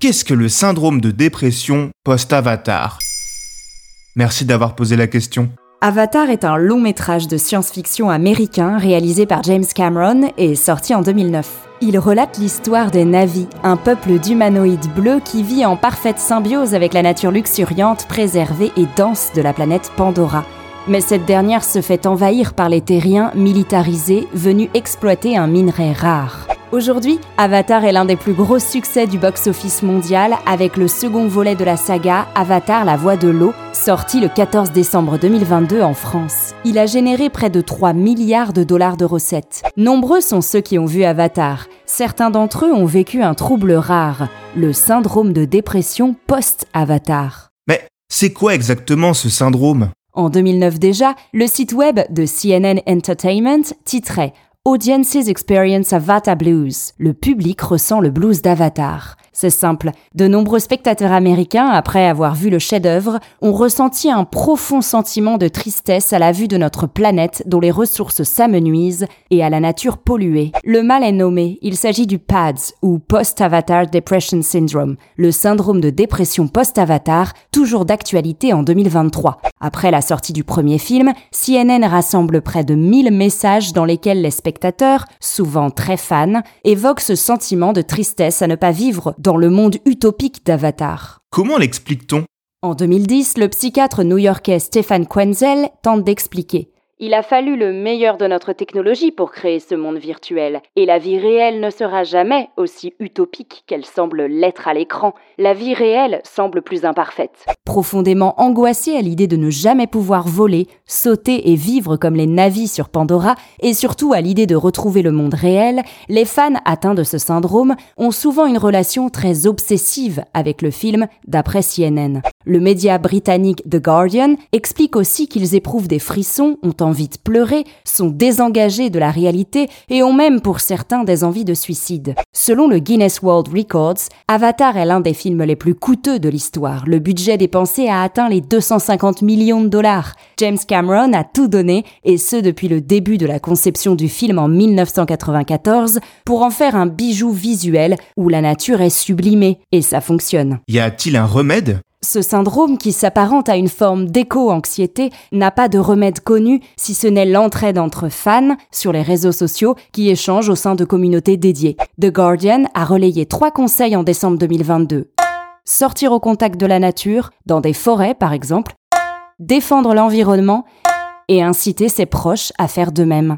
Qu'est-ce que le syndrome de dépression post-Avatar? Merci d'avoir posé la question. Avatar est un long métrage de science-fiction américain réalisé par James Cameron et sorti en 2009. Il relate l'histoire des Navis, un peuple d'humanoïdes bleus qui vit en parfaite symbiose avec la nature luxuriante, préservée et dense de la planète Pandora. Mais cette dernière se fait envahir par les terriens militarisés venus exploiter un minerai rare. Aujourd'hui, Avatar est l'un des plus gros succès du box-office mondial avec le second volet de la saga Avatar la voie de l'eau, sorti le 14 décembre 2022 en France. Il a généré près de 3 milliards de dollars de recettes. Nombreux sont ceux qui ont vu Avatar. Certains d'entre eux ont vécu un trouble rare, le syndrome de dépression post-Avatar. Mais c'est quoi exactement ce syndrome? En 2009 déjà, le site web de CNN Entertainment titrait Audiences Experience Avatar Blues. Le public ressent le blues d'Avatar. C'est simple. De nombreux spectateurs américains, après avoir vu le chef-d'œuvre, ont ressenti un profond sentiment de tristesse à la vue de notre planète dont les ressources s'amenuisent et à la nature polluée. Le mal est nommé. Il s'agit du PADS ou Post-Avatar Depression Syndrome, le syndrome de dépression post-Avatar, toujours d'actualité en 2023. Après la sortie du premier film, CNN rassemble près de 1000 messages dans lesquels les spectateurs, souvent très fans, évoquent ce sentiment de tristesse à ne pas vivre dans le monde utopique d'Avatar. Comment l'explique-t-on? En 2010, le psychiatre new-yorkais Stéphane Quenzel tente d'expliquer. Il a fallu le meilleur de notre technologie pour créer ce monde virtuel, et la vie réelle ne sera jamais aussi utopique qu'elle semble l'être à l'écran. La vie réelle semble plus imparfaite. Profondément angoissé à l'idée de ne jamais pouvoir voler, sauter et vivre comme les navis sur Pandora, et surtout à l'idée de retrouver le monde réel, les fans atteints de ce syndrome ont souvent une relation très obsessive avec le film, d'après CNN. Le média britannique The Guardian explique aussi qu'ils éprouvent des frissons, ont envie de pleurer, sont désengagés de la réalité et ont même pour certains des envies de suicide. Selon le Guinness World Records, Avatar est l'un des films les plus coûteux de l'histoire. Le budget a atteint les 250 millions de dollars. James Cameron a tout donné, et ce depuis le début de la conception du film en 1994, pour en faire un bijou visuel où la nature est sublimée, et ça fonctionne. Y a-t-il un remède? Ce syndrome, qui s'apparente à une forme d'éco-anxiété, n'a pas de remède connu si ce n'est l'entraide entre fans sur les réseaux sociaux qui échangent au sein de communautés dédiées. The Guardian a relayé trois conseils en décembre 2022. Sortir au contact de la nature, dans des forêts par exemple, défendre l'environnement et inciter ses proches à faire de même.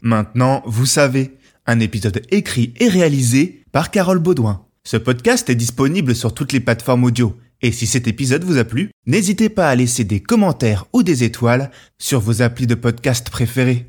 Maintenant, vous savez, un épisode écrit et réalisé par Carole Baudouin. Ce podcast est disponible sur toutes les plateformes audio. Et si cet épisode vous a plu, n'hésitez pas à laisser des commentaires ou des étoiles sur vos applis de podcast préférés.